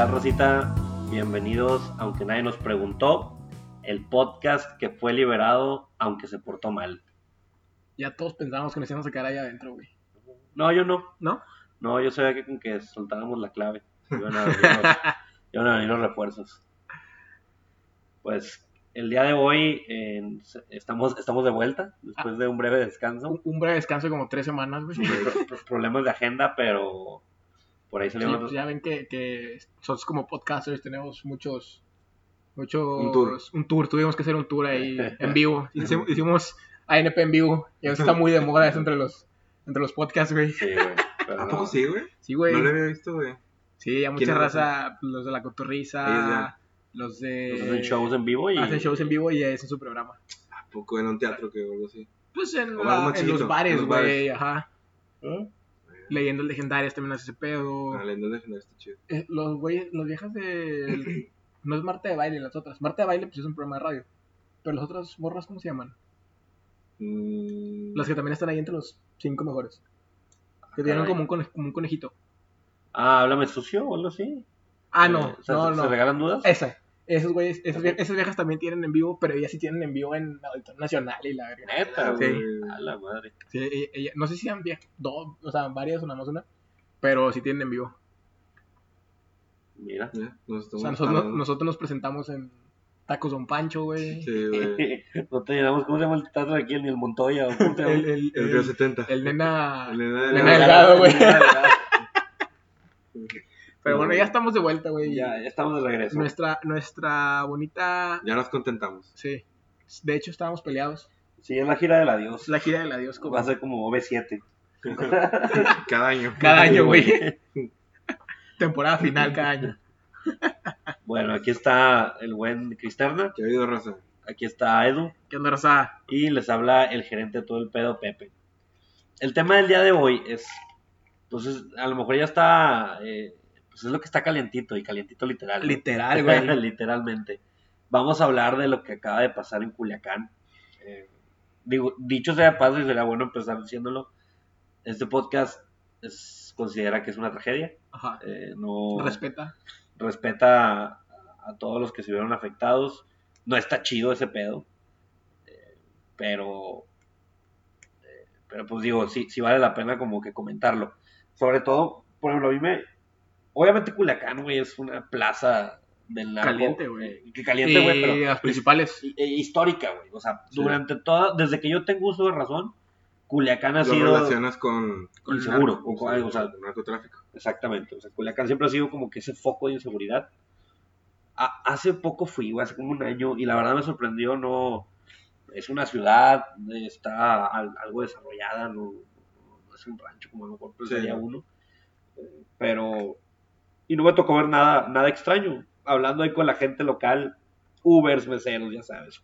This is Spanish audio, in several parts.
tal, Rosita? Bienvenidos, aunque nadie nos preguntó, el podcast que fue liberado, aunque se portó mal. Ya todos pensábamos que nos íbamos a quedar ahí adentro, güey. No, yo no. ¿No? No, yo sabía que con que soltáramos la clave iban a venir los, iban a venir los refuerzos. Pues el día de hoy eh, estamos, estamos de vuelta después de un breve descanso. Un, breve descanso de como tres semanas, güey. Problemas de agenda, pero por ahí Sí, salimos. pues ya ven que, que nosotros como podcasters tenemos muchos, muchos, Un tour. un tour, tuvimos que hacer un tour ahí en vivo, hicimos, hicimos ANP en vivo, y ahora está muy de moda eso entre los, entre los podcasts, güey. Sí, güey. ¿A no. poco sí, güey? Sí, güey, No lo había visto, güey. sí, ya mucha ¿Quiénes raza, los de la cotorriza, los de... Entonces, hacen shows en vivo y. hacen shows en vivo y es en su programa. ¿A poco en un teatro que o algo así? Pues en, la- los bares, los güey, ajá. ¿Eh? Leyendas legendarias también hace ese pedo. Ah, la leyenda legendaria está chido. Eh, los güeyes, los viejas de. no es Marta de baile, las otras. Marta de baile, pues es un programa de radio. Pero las otras morras, ¿cómo se llaman? Mm, Las que también están ahí entre los cinco mejores. Que tienen caray. como un, cone- como un conejito. Ah, háblame sucio o algo así. Ah, Eh, no, o sea, no, ¿se- no. ¿Se regalan dudas? Esa. Esos güeyes, esas, vie- esas viejas también tienen en vivo, pero ellas sí tienen en vivo en Auditorio Nacional y la verga. Neta, Sí. güey. A la madre. Sí, ella- ella- no sé si sean viejas, dos, o sea, varias o nada más una, pero sí tienen en vivo. Mira. nos O sea, nosotros, nosotros nos presentamos en Tacos Don Pancho, güey. Sí, güey. no te llenamos, ¿cómo se llama el teatro aquí en el Montoya? ¿O cómo se llama? El, el, El Río 70. el nena. El nena Nena Delgado, güey. Pero bueno, ya estamos de vuelta, güey. Ya, ya estamos de regreso. Nuestra, nuestra bonita. Ya nos contentamos. Sí. De hecho, estábamos peleados. Sí, es la gira del adiós. Es la gira del adiós. Como Va a ser como OV7. Cada año. cada año, güey. Temporada final cada año. Bueno, aquí está el buen Cristerna. ¿Qué ha habido, raza? Aquí está Edu. ¿Qué onda, Rosa? Y les habla el gerente de todo el pedo, Pepe. El tema del día de hoy es, pues es- a lo mejor ya está, eh, pues es lo que está calientito y calientito literal. Literal, güey. Literalmente. Vamos a hablar de lo que acaba de pasar en Culiacán. Eh, digo, dicho sea paso, y sería bueno empezar diciéndolo. Este podcast es, considera que es una tragedia. Ajá. Eh, no Respeta. respeta a, a todos los que se vieron afectados. No está chido ese pedo. Eh, pero, pero pues digo, sí, sí vale la pena como que comentarlo. Sobre todo, por ejemplo, a mí me... Obviamente Culiacán, güey, es una plaza del narco. Caliente, güey. eh, que caliente, güey, pero las principales. eh, histórica, güey. O sea, Sí. durante toda... Desde que yo tengo uso de razón, Culiacán ha Lo sido... relacionas con, con inseguro, narco, o con algo, o sea, con narcotráfico. Exactamente, o sea, Culiacán siempre ha sido como que ese foco de inseguridad. A- hace poco fui, güey, hace como un año, y la verdad me sorprendió, no, es una ciudad, está al- algo desarrollada, no, no es un rancho como a lo mejor Sí. pensaría uno, eh, pero, y no me tocó ver nada, nada extraño, hablando ahí con la gente local, Ubers, meseros, ya sabes,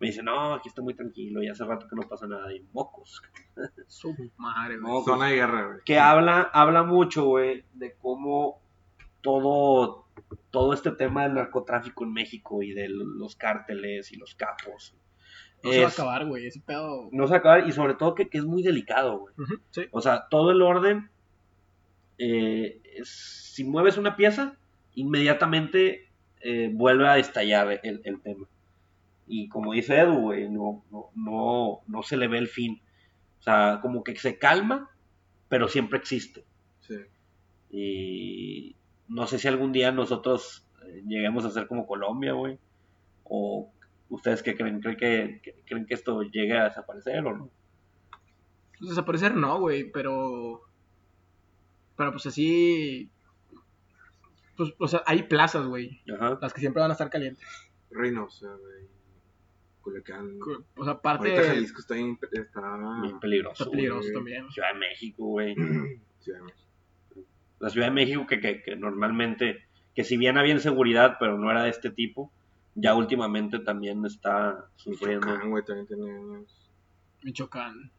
me dicen, no, aquí está muy tranquilo, y hace rato que no pasa nada, y mocos, Su madre, pues, Zona de guerra, güey. que habla, habla mucho, güey, de cómo todo, todo este tema del narcotráfico en México y de los cárteles y los capos. No se va a acabar, güey. Ese pedo. no se va a acabar y sobre todo que, que es muy delicado, güey. Sí. O sea, todo el orden, eh, si mueves una pieza, inmediatamente eh, vuelve a estallar el, el tema. Y como dice Edu, güey, no, no, no, no se le ve el fin. O sea, como que se calma, pero siempre existe. Sí. Y no sé si algún día nosotros eh, lleguemos a ser como Colombia, güey. O ustedes qué creen, creen que, que- creen que esto llegue a desaparecer o no. Pues desaparecer no, güey, pero. Pero pues así. Pues, o sea, hay plazas, güey. Ajá. Las que siempre van a estar calientes. Reynosa, güey. Culiacán. O sea, aparte. Ahorita Jalisco está, bien- está... Bien peligroso. Está peligroso güey. también. Ciudad de México, güey. Ciudad de México. La Ciudad de México que, que, que normalmente, que si bien había inseguridad, pero no era de este tipo, ya últimamente también está sufriendo. Michoacán, güey, también tiene años. Michoacán.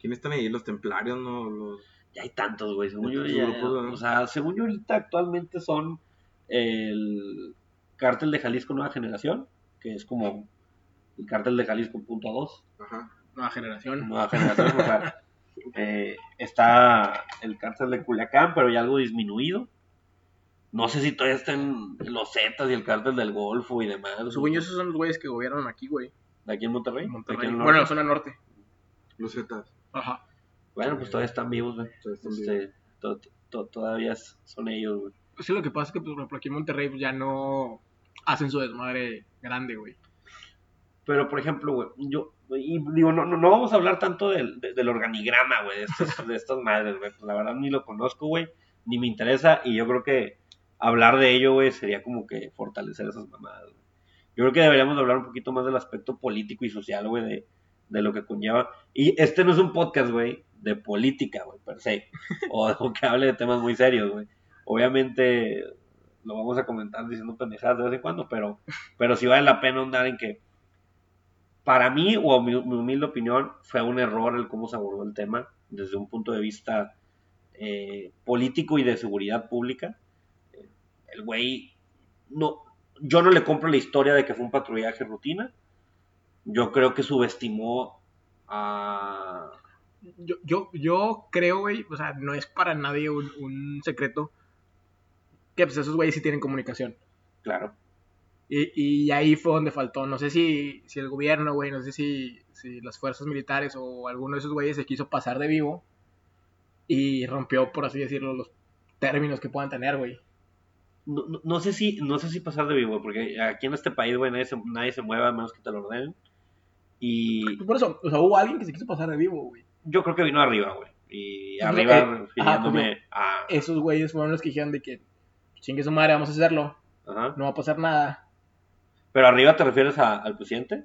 ¿Quiénes están ahí? Los templarios, ¿no? Los... Ya hay tantos, güey. Según yo, Tantos ya- grupos, ¿no? o sea, según yo ahorita actualmente son el cártel de Jalisco Nueva Generación, que es como el cártel de Jalisco punto dos, Ajá. Nueva generación. Nueva Generación, o sea, eh, está el cártel de Culiacán, pero ya algo disminuido. No sé si todavía están los Zetas y el cártel del Golfo y demás. Según yo, esos son los güeyes que gobiernan aquí, güey. ¿De aquí en Monterrey? Monterrey. ¿De aquí en Bueno, en la zona norte. Los Zetas. Ajá. Bueno, pues todavía están vivos, güey. Este, to- to- todavía son ellos, güey. Sí, lo que pasa es que, pues, por ejemplo, aquí en Monterrey pues, ya no hacen su desmadre grande, güey. Pero, por ejemplo, güey, yo, y digo, no, no, no vamos a hablar tanto del, de- del organigrama, güey, de, estos- de estas madres, güey. Pues la verdad ni lo conozco, güey, ni me interesa, y yo creo que hablar de ello, güey, sería como que fortalecer esas mamadas, güey. Yo creo que deberíamos hablar un poquito más del aspecto político y social, güey, de, de lo que conlleva. Y este no es un podcast, güey, de política, güey, per se, o, que hable de temas muy serios, güey. Obviamente lo vamos a comentar diciendo pendejadas de vez en cuando, pero, pero sí vale la pena andar en que para mí, o mi, mi humilde opinión, fue un error el cómo se abordó el tema desde un punto de vista eh, político y de seguridad pública. El güey, no, yo no le compro la historia de que fue un patrullaje rutina. Yo creo que subestimó a... Yo, yo, yo creo, güey, o sea, no es para nadie un, un secreto que pues esos güeyes sí tienen comunicación. Claro, Y, y ahí fue donde faltó. No sé si, si el gobierno, güey, no sé si, si las fuerzas militares o alguno de esos güeyes se quiso pasar de vivo y rompió, por así decirlo, los términos que puedan tener, güey. no, no- no sé si no sé si pasar de vivo, porque aquí en este país, güey, nadie se, nadie se mueve a menos que te lo ordenen. Y por eso, o sea, hubo alguien que se quiso pasar de vivo, güey. Yo creo que vino arriba, güey. Y arriba eh, refiriéndome ajá, a... Esos güeyes fueron los que dijeron de que chingue su madre, vamos a hacerlo, Ajá. no va a pasar nada. Pero arriba te refieres a- al presidente.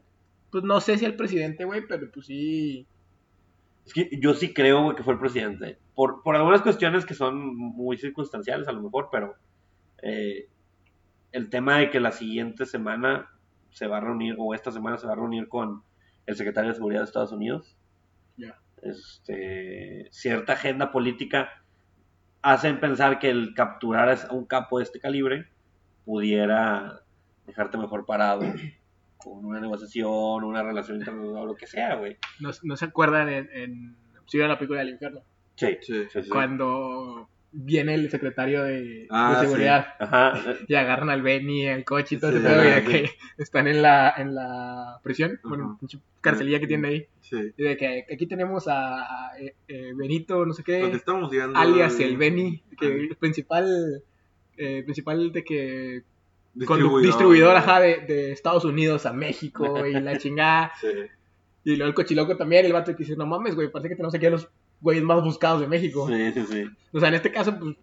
Pues no sé si el presidente, güey, pero pues sí. Es que yo sí creo, güey, que fue el presidente. Por, por algunas cuestiones que son muy circunstanciales, a lo mejor, pero eh, el tema de que la siguiente semana se va a reunir, o esta semana se va a reunir con el secretario de Seguridad de Estados Unidos. Ya. Este, cierta agenda política hacen pensar que el capturar a un capo de este calibre pudiera dejarte mejor parado con una negociación, una relación internacional, lo que sea, güey. No, no se acuerdan en, en vieron la película del infierno. Sí, Sí. sí, sí. Cuando viene el secretario de, Ah, de seguridad Ajá, y agarran al Benny, el coche y todo Sí, ese pedo, y de que están en la, en la prisión, bueno, Ajá. pinche carcelilla que tienen ahí. Sí. Y de que aquí tenemos a, a, eh, eh, Benito, no sé Porque qué, estamos llegando. alias al- el Benny, que al el principal, eh, principal de que distribuidor, distribuidor, ajá, de, de Estados Unidos a México y la chingada. Sí. Y luego el cochiloco también, el vato que dice, no mames, güey, parece que tenemos aquí a los güeyes más buscados de México. sí, sí, sí, O sea, en este caso, pues,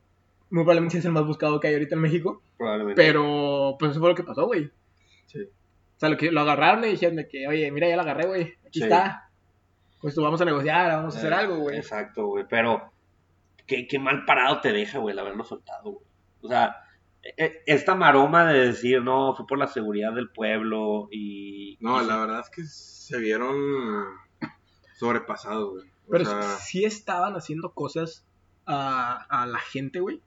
muy probablemente es el más buscado que hay ahorita en México. probablemente. Pero, pues eso fue lo que pasó, güey. Sí. O sea, lo, que, lo agarraron y dijeron de que, oye, mira, ya lo agarré, güey. Aquí Sí. está. Pues tú vamos a negociar, vamos a hacer Eh, algo, güey. Exacto, güey, pero qué, qué mal parado te deja, güey, el haberlo soltado, güey. O sea, e- esta maroma de decir, no, fue por la seguridad del pueblo y... No, y- la verdad es que se vieron sobrepasados, güey. Pero sea, sí estaban haciendo cosas a, a la gente, güey.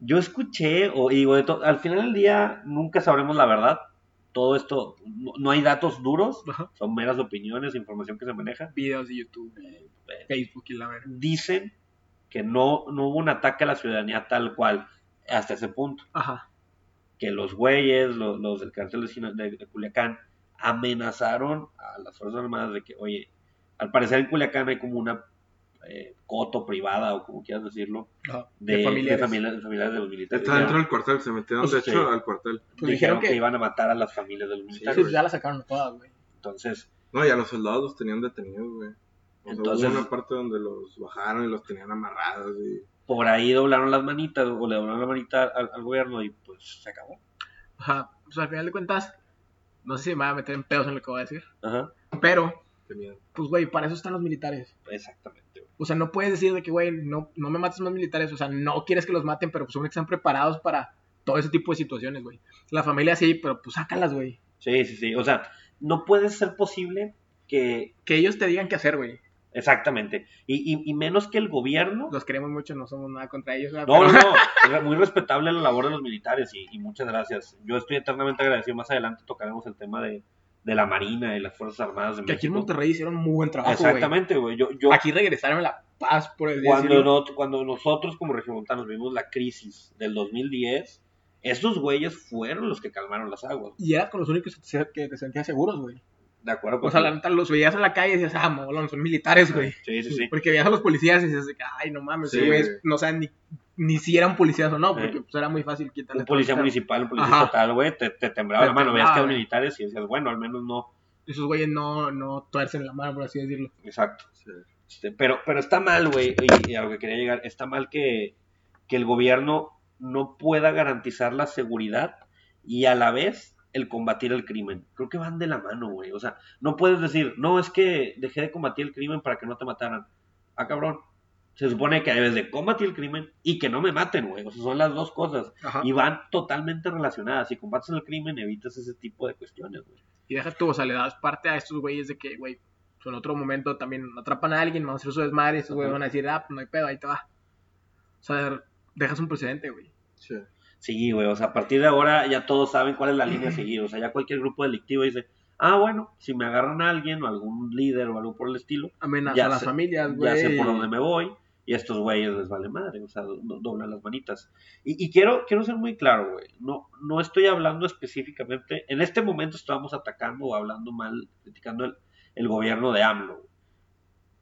Yo escuché, o y digo, al final del día nunca sabremos la verdad. Todo esto, no, no hay datos duros, Ajá. son meras opiniones, información que se maneja. Videos de YouTube, Eh, Facebook y la verga. Dicen que no, no hubo un ataque a la ciudadanía tal cual hasta ese punto. Ajá. que los güeyes, los, los del cartel de, Sina- de- de Culiacán, amenazaron a las Fuerzas Armadas de que, oye, al parecer en Culiacán hay como una eh, coto privada, o como quieras decirlo, Ajá. de, De, familiares. de familia- de familiares de los militares. está dentro del cuartel, se metieron de Pues, hecho sí. al cuartel. Pues dijeron dijeron que... que- iban a matar a las familias de los Sí, militares. pues ya la sacaron todas, güey. Entonces, No, y a los soldados los tenían detenidos, güey. O sea, Entonces- hubo una parte donde los bajaron y los tenían amarrados y... por ahí doblaron las manitas, o le doblaron la manita al, al gobierno y pues se acabó. Ajá. Pues al final de cuentas, no sé si me voy a meter en pedos en lo que voy a decir. Ajá, Pero, pues, güey, para eso están los militares. exactamente. güey. O sea, no puedes decir de que, güey, no, no me mates más militares. O sea, no quieres que los maten, pero pues son que están preparados para todo ese tipo de situaciones, güey. La familia sí, pero pues sácalas, güey. Sí, sí, sí. O sea, no puede ser posible que... Que ellos te digan qué hacer, güey. Exactamente. Y, y, y menos que el gobierno Los queremos mucho, no somos nada contra ellos. No, no, no. Es muy respetable la labor de los militares y, y muchas gracias. Yo estoy eternamente agradecido. Más adelante tocaremos el tema de, de la Marina y las Fuerzas Armadas de Que aquí en México. Monterrey hicieron muy buen trabajo. Exactamente, güey. Yo, yo, Aquí regresaron la paz, por el Cuando, no- cuando nosotros como regiomontanos vimos la crisis del 2010, estos güeyes fueron los que calmaron las aguas. Y era con los únicos que te sentías seguros, güey. ¿De acuerdo? O sea, la neta, los veías en la calle y decías, ah, molón, son militares, güey. Sí, sí, sí. Porque veías a los policías y dices, de que, ay, no mames, Sí, güey. no saben ni, ni si eran policías o no, porque pues era muy fácil quitarles Un policía todo municipal, un policía estatal, güey, te, te temblaba Te la mano. Veías que eran militares y decías, bueno, al menos no. Esos güeyes no, no tuercen la mano, por así decirlo. Exacto. Sí. Este, pero, pero está mal, güey, y, y a lo que quería llegar, está mal que, que el gobierno no pueda garantizar la seguridad y a la vez el combatir el crimen. Creo que van de la mano, güey. O sea, no puedes decir, no, es que dejé de combatir el crimen para que no te mataran. Ah, cabrón. Se supone que debes de combatir el crimen y que no me maten, güey. O sea, son las dos cosas. Ajá. Y van totalmente relacionadas. Si combates el crimen, evitas ese tipo de cuestiones, güey. Y deja tú, o sea, le das parte a estos güeyes de que, güey, en otro momento también atrapan a alguien, van a hacer su desmadre, estos güeyes van a decir, ah, pues no hay pedo, ahí te va. O sea, dejas un precedente, güey. Sí. Sí, güey, o sea, a partir de ahora ya todos saben cuál es la línea a seguir, o sea, ya cualquier grupo delictivo dice, ah, bueno, si me agarran a alguien o algún líder o algo por el estilo, Amenaza Ya a las sé- familias, ya güey. sé por dónde me voy y a estos güeyes les vale madre, o sea, do- doblan las manitas. Y, y quiero, quiero ser muy claro, güey, no, no estoy hablando específicamente, en este momento estamos atacando o hablando mal, criticando el, el gobierno de AMLO,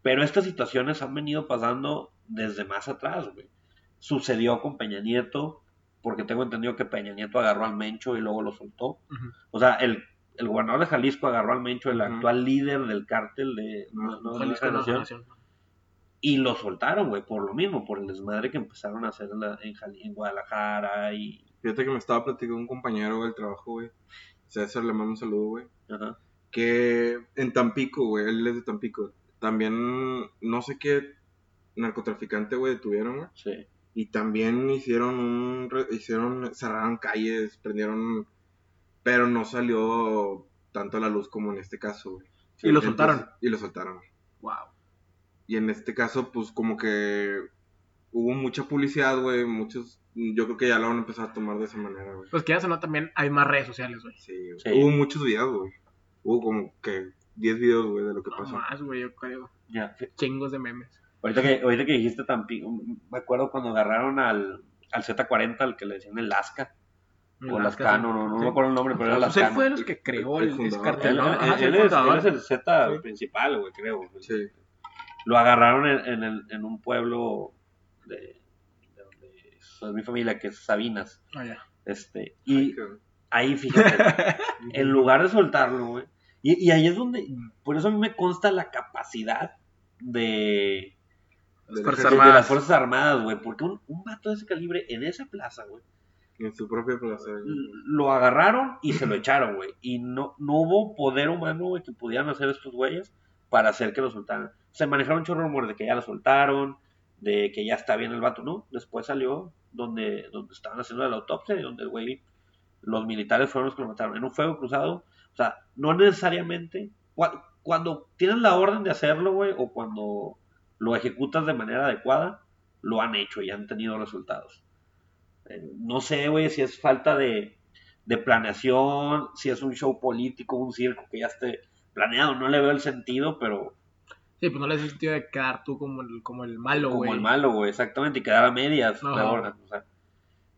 pero estas situaciones han venido pasando desde más atrás, güey. Sucedió con Peña Nieto, porque tengo entendido que Peña Nieto agarró al Mencho y luego lo soltó. O sea, el, el gobernador de Jalisco agarró al Mencho, el actual líder del cártel de No, de Jalisco, la. Y lo soltaron, güey, por lo mismo, por el desmadre que empezaron a hacer en, la- en, Guadalajara y... Fíjate que me estaba platicando un compañero del trabajo, güey. César, le mando un saludo, güey. Ajá. Que en Tampico, güey, él es de Tampico. También, no sé qué narcotraficante, güey, detuvieron, güey. Sí. Y también hicieron un. hicieron. cerraron calles, prendieron. Pero no salió tanto a la luz como en este caso, güey. Y lo soltaron. Y lo soltaron. Wow. Y en este caso, pues como que hubo mucha publicidad, güey. Muchos. Yo creo que ya lo van a empezar a tomar de esa manera, güey. Pues quieras o no, también hay más redes sociales, güey. Sí. Sí. Hubo muchos videos, güey. Hubo como que 10 videos, güey, de lo que No pasó. más, güey, yo creo. Ya, Chingos de memes. Ahorita que, ahorita que dijiste Tampico, me acuerdo cuando agarraron al, al Z40, al que le decían el Lasca, o Lascano, no, no Sí. me acuerdo el nombre, pero era Pues él Lascano. fue de los que creó El el, Él, él- él el es, él es el Z Sí. principal, güey, creo. Sí. Lo agarraron en, en, el- en un pueblo de, de donde es mi familia, que es Sabinas. Ah, ya. Este, y ahí, fíjate, en lugar de soltarlo, güey. Y, y ahí es donde, por eso a mí me consta la capacidad de, Fuerzas de- las Fuerzas Armadas, güey. Porque un, un vato de ese calibre en esa plaza, güey, En su propia plaza. güey. lo agarraron y se lo echaron, güey. Y no, no hubo poder humano, güey, que pudieran hacer estos güeyes para hacer que lo soltaran. Se manejaron de rumores de que ya lo soltaron, de que ya está bien el vato, ¿no? Después salió donde, donde estaban haciendo la autopsia y donde el güey, los militares fueron los que lo mataron. En un fuego cruzado, o sea, no necesariamente, cua- cuando tienes la orden de hacerlo, güey, o cuando lo ejecutas de manera adecuada, lo han hecho y han tenido resultados. Eh, no sé, güey, si es falta de, de planeación, si es un show político, un circo que ya esté planeado, no le veo el sentido, pero Sí, pues no le hace sentido de quedar tú como el, como el malo, como güey. el malo, güey, exactamente, y quedar a medias, peor, o sea,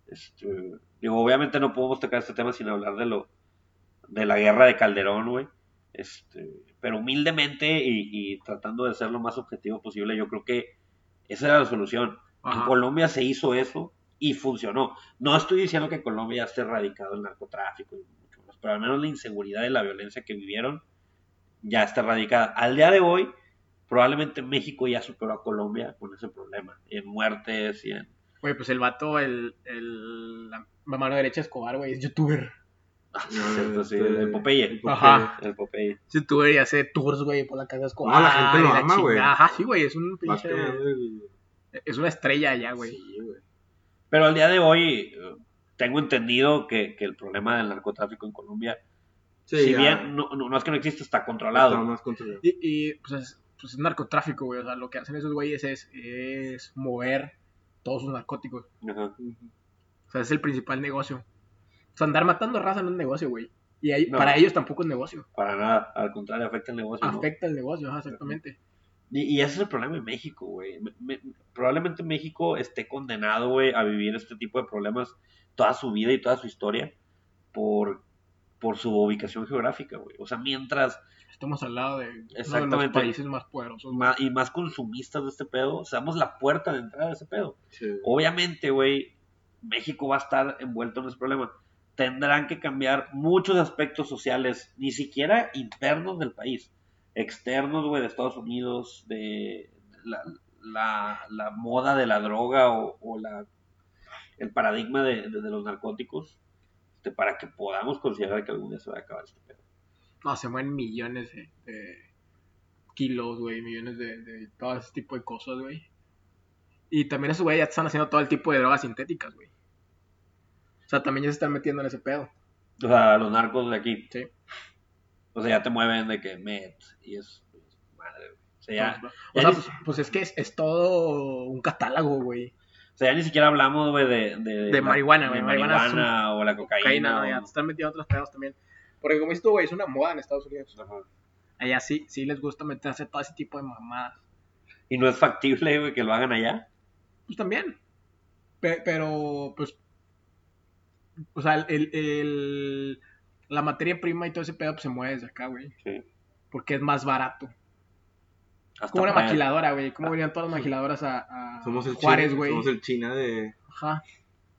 este, digo, obviamente no podemos tocar este tema sin hablar de lo, de la guerra de Calderón, güey, este, pero humildemente y, y tratando de ser lo más objetivo posible, yo creo que esa era la solución. En Ajá. Colombia se hizo eso y funcionó. No estoy diciendo que en Colombia esté erradicado el narcotráfico, y mucho más, pero al menos la inseguridad y la violencia que vivieron ya está erradicada. Al día de hoy, probablemente México ya superó a Colombia con ese problema, en muertes y en... Güey, pues el vato, el, el, la mano derecha de Escobar, güey, es youtuber. Ah, sí, No, cierto, sí, este, el Popeye. el Popeye. Ajá. El Popeye. Es youtuber y hace tours, güey, por la casa de Escobar. No, la gente lo ama, güey. Ajá, sí, güey, es un pinche... el- Es una estrella allá, güey. Sí, güey. Pero al día de hoy, tengo entendido que, que el problema del narcotráfico en Colombia, Sí, si ya bien no, no, no es que no existe, está controlado. Está más controlado. Y, y pues, es, pues es narcotráfico, güey. O sea, lo que hacen esos güeyes es, es mover todos sus narcóticos. Ajá. O sea, es el principal negocio. O sea, andar matando raza no es negocio, güey. Y ahí- No. para ellos tampoco es negocio. Para nada, al contrario, afecta el negocio. ¿no? Afecta el negocio, ajá, exactamente. Y, y ese es el problema en México, güey. Me- me- probablemente México esté condenado, güey, a vivir este tipo de problemas toda su vida y toda su historia por, por su ubicación geográfica, güey. O sea, mientras Estamos al lado de uno de los Exactamente. países más poderosos. y más consumistas de este pedo, seamos la puerta de entrada de ese pedo. Sí. Obviamente, güey, México va a estar envuelto en ese problema. Tendrán que cambiar muchos aspectos sociales, ni siquiera internos del país, externos, güey, de Estados Unidos, de la, la- la moda de la droga o, o la, el paradigma de, de- de los narcóticos, este, para que podamos considerar que algún día se va a acabar este pedo. No, se mueven millones de, de kilos, güey, millones de, de todo ese tipo de cosas, güey. Y también esos güey ya están haciendo todo el tipo de drogas sintéticas, güey. O sea, también ya se están metiendo en ese pedo. O sea, los narcos de aquí, Sí. o sea, ya te mueven de que met y es madre, güey. O sea, ya, Entonces, ya o sea, ni- pues, pues es que es, es todo un catálogo, güey. O sea, ya ni siquiera hablamos, güey, de, de, De la- marihuana, güey. Marihuana o la cocaína. Cocaína, o- ya te están metiendo otros pedos también. Porque como dices tú, güey, es una moda en Estados Unidos. Ajá. Allá sí, sí les gusta meterse todo ese tipo de mamadas. Y no es factible, güey, que lo hagan allá. Pues también. Pe- pero, pues. O sea, el, el- la materia prima y todo ese pedo pues, se mueve desde acá, güey. Sí. Porque es más barato. Hasta Como una para- maquiladora, güey. ¿Cómo venían todas las maquiladoras a, a Somos el Juárez, güey? somos el China de Ajá.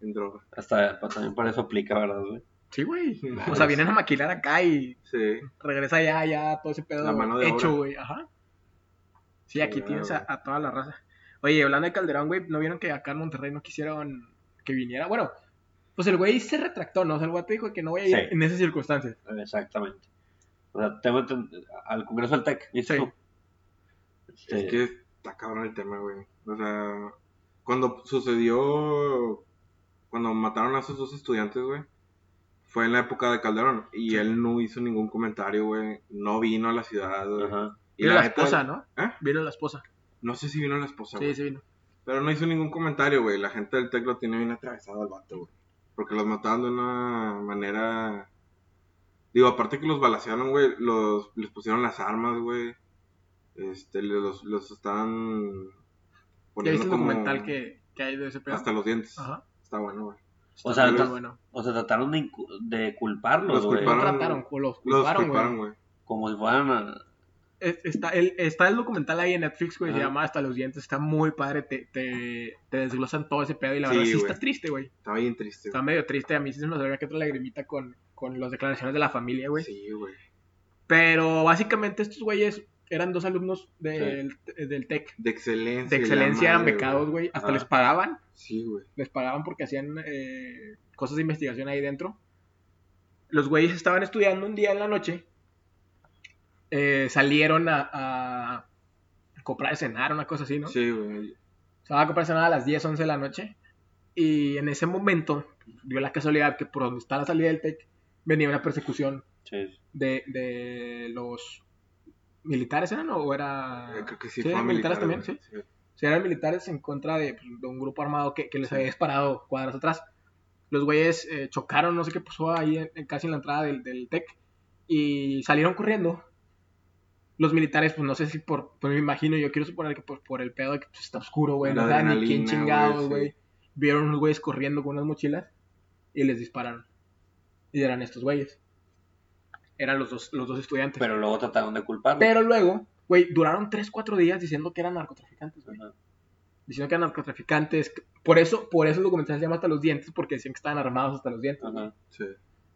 en droga. Hasta pa- también para eso aplica, ¿verdad, güey? Sí, güey. Nice. O sea, vienen a maquilar acá y Sí. regresa allá, ya todo ese pedo La mano de hecho, güey. Ajá. Sí, aquí tienes a, toda la raza. Oye, hablando de Calderón, güey, ¿no vieron que acá en Monterrey no quisieron que viniera? Bueno, pues el güey se retractó, ¿no? O sea, el güey te dijo que no voy a ir Sí. en esas circunstancias. Exactamente. O sea, tengo enten- al Congreso del TEC, ¿viste Sí. tú? Este, Es que está cabrón el tema, güey. O sea, cuando sucedió, cuando mataron a esos dos estudiantes, güey, fue en la época de Calderón. Y él no hizo ningún comentario, güey. No vino a la ciudad. Ajá. Y Vino la neta, esposa, ¿no? ¿Eh? Vino la esposa. No sé si vino la esposa, Sí, güey. sí vino. Pero no hizo ningún comentario, güey. La gente del TEC lo tiene bien atravesado al vato, güey. Porque los mataron de una manera... Digo, aparte que los balacearon, güey, los, les pusieron las armas, güey. Este, los, los estaban ¿Ya viste el como documental que, que hay de ese pedo? Hasta los dientes. Ajá. Está bueno, güey. O Está sea, bueno. O sea, trataron de, incu- de culparlos, Los güey. No culparon. trataron, los Los culparon, güey. güey. Como si fueran... a- Es- Está el, está el documental ahí en Netflix, güey, se llama Hasta los dientes, está muy padre, te, te, te desglosan todo ese pedo y la Sí, verdad sí güey. está triste, güey. Estaba bien triste, Está güey. medio triste, a mí sí se me salga que otra lagrimita con, con las declaraciones de la familia, güey. Sí, güey. Pero básicamente estos güeyes eran dos alumnos del, del TEC. De excelencia. De excelencia eran madre, becados, güey. Hasta les pagaban. Sí, güey. Les pagaban porque hacían eh, cosas de investigación ahí dentro. Los güeyes estaban estudiando un día en la noche. eh, salieron a, a comprar de cenar, una cosa así, ¿no? Sí, güey. Se van a comprar cenar a las 10, 11 de la noche. Y en ese momento dio la casualidad que por donde está la salida del TEC venía una persecución Sí. de, de los militares, ¿eran? ¿O era...? Eh, Creo que sí, Sí, eran militares militar, también, güey. Si eran militares en contra de, pues, de un grupo armado que, que les Sí. había disparado cuadras atrás. Los güeyes eh, chocaron, no sé qué pasó ahí en- en- casi en la entrada del, del TEC y salieron corriendo. Los militares, pues no sé si por, pues me imagino, yo quiero suponer que por, por el pedo de que pues, está oscuro, güey, no saben ni quién chingados, güey, sí. güey. Vieron unos güeyes corriendo con unas mochilas y les dispararon. Y eran estos güeyes. Eran los dos, los dos estudiantes. Pero luego trataron de culparlos. Pero luego, güey, duraron 3, 4 días diciendo que eran narcotraficantes, güey. Diciendo que eran narcotraficantes. Por eso, por eso el documental se llama hasta los dientes, porque decían que estaban armados hasta los dientes. Ajá. Sí.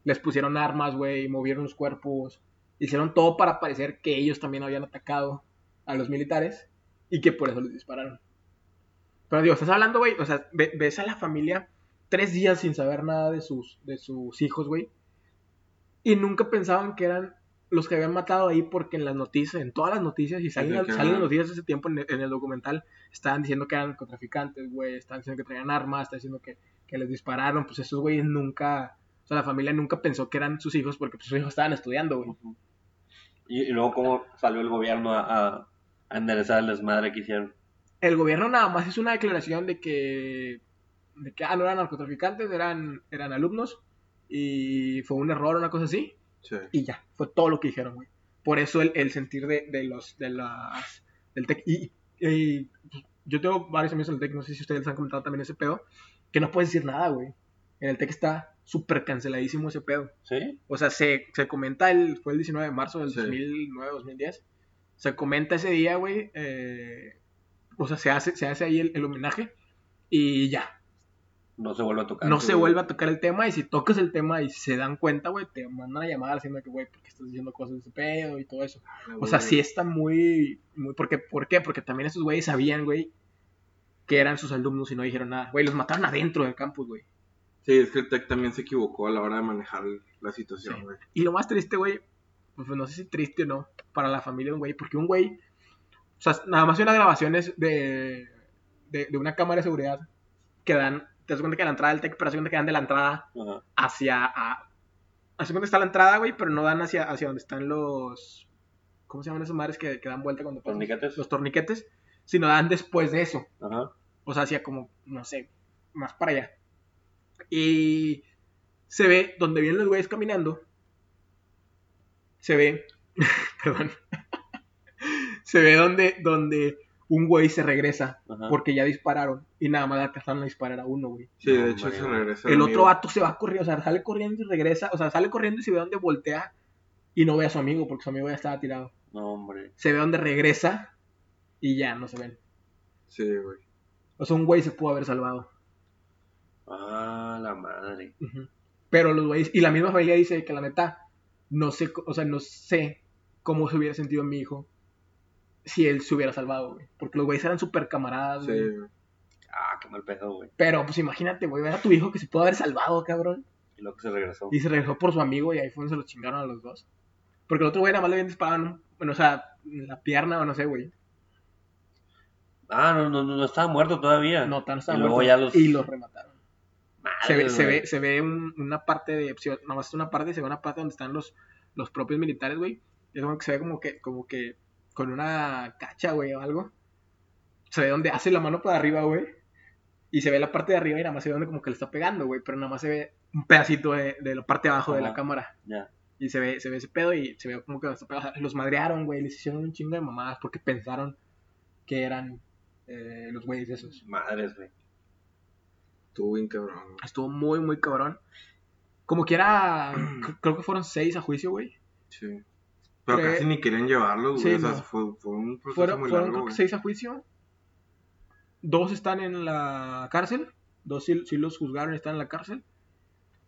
Les pusieron armas, güey, movieron los cuerpos. Hicieron todo para parecer que ellos también habían atacado a los militares y que por eso les dispararon. Pero digo, estás hablando, güey, o sea, ve- ves a la familia tres días sin saber nada de sus, de sus hijos, güey. Y nunca pensaban que eran los que habían matado ahí porque en las noticias, en todas las noticias, y salen, las noticias de ese tiempo en el, en el documental, estaban diciendo que eran narcotraficantes, güey, estaban diciendo que traían armas, estaban diciendo que, que les dispararon, pues esos güeyes nunca, o sea, la familia nunca pensó que eran sus hijos porque pues, sus hijos estaban estudiando, güey. Y, y luego cómo salió el gobierno a, a, a enderezar el desmadre que hicieron. El gobierno nada más hizo una declaración de que, de que ah, no eran narcotraficantes, eran, eran alumnos y fue un error, una cosa así. Sí. y ya, fue todo lo que dijeron, güey. Por eso el, el sentir de, de los de las del TEC. Y, y, yo tengo varios amigos en el TEC, no sé si ustedes han comentado también ese pedo, que no puedes decir nada, güey. En el TEC está súper canceladísimo ese pedo. ¿Sí? O sea, se, se comenta, el, fue el 19 de marzo del Sí. 2009, 2010. Se comenta ese día, güey. eh, o sea, se hace, se hace ahí el, el homenaje y ya. No se vuelve a tocar. No se vuelve a tocar el tema y si tocas el tema y se dan cuenta, güey, te mandan a llamar diciendo que, güey, ¿por qué estás diciendo cosas de ese pedo y todo eso? O sea, sí está muy... muy porque, ¿Por qué? Porque también esos güeyes sabían, güey, que eran sus alumnos y no dijeron nada. Güey, los mataron adentro del campus, güey. Sí, es que el TEC también se equivocó a la hora de manejar la situación, Sí. güey. Y lo más triste, güey, pues no sé si triste o no, para la familia de un güey, porque un güey, o sea, nada más hay unas grabaciones de, de, de una cámara de seguridad que dan, te das cuenta que la entrada del TEC, pero te das cuenta que dan de la entrada Ajá. hacia, a, hacia donde está la entrada, güey, pero no dan hacia, hacia donde están los, ¿cómo se llaman esas madres que, que dan vuelta cuando pasas? ¿Torniquetes? Los torniquetes, sino dan después de eso. Ajá. O sea, hacia como, no sé, más para allá. Y se ve donde vienen los güeyes caminando. Se ve, perdón. se ve donde, donde un güey se regresa Ajá. porque ya dispararon y nada más alcanzaron a disparar a uno, güey. Sí, No, de hecho se regresa. El amigo. otro vato se va corriendo, o sea, sale corriendo y regresa, o sea, sale corriendo y se ve donde voltea y no ve a su amigo porque su amigo ya estaba tirado. No, hombre. Se ve donde regresa y ya no se ven. Sí, güey. O sea, un güey se pudo haber salvado. Ah, la madre. Pero los güeyes, y la misma familia dice que la neta, no sé, o sea, no sé cómo se hubiera sentido mi hijo si él se hubiera salvado, güey. Porque los güeyes eran súper camaradas, Sí, güey. Ah, qué mal pedo, güey. Pero pues imagínate, güey, ver a tu hijo que se pudo haber salvado, cabrón. Y luego que se regresó. Y se regresó por su amigo y ahí fue donde se lo chingaron a los dos. Porque el otro güey nada más le habían disparado, un- bueno, o sea, en la pierna o no sé, güey. Ah, no, no, no, no estaba muerto todavía. No, tan estaba Y luego muerto. ya los- Y los remataron. Madre, se ve, se ve, se ve un- una parte de, nada más una parte, se ve una parte donde están los, los propios militares, güey. Y es como que se ve como que, como que con una cacha, güey, o algo. Se ve donde hace la mano para arriba, güey. Y se ve la parte de arriba y nada más se ve donde como que le está pegando, güey. Pero nada más se ve un pedacito de, de la parte de abajo de la cámara. Ya. Y se ve, se ve ese pedo y se ve como que los madrearon, güey. Les hicieron un chingo de mamadas porque pensaron que eran eh, los güeyes esos. Madres, güey. Estuvo bien cabrón. güey. Estuvo muy, muy cabrón. Como que era. cr- creo que fueron seis a juicio, güey. Sí. Pero Cre- casi ni querían llevarlos, güey. Sí, o sea, no. fue, fue un proceso Fueron, muy fueron largo, creo que güey. seis a juicio. Dos están en la cárcel. Dos sí, sí los juzgaron y están en la cárcel.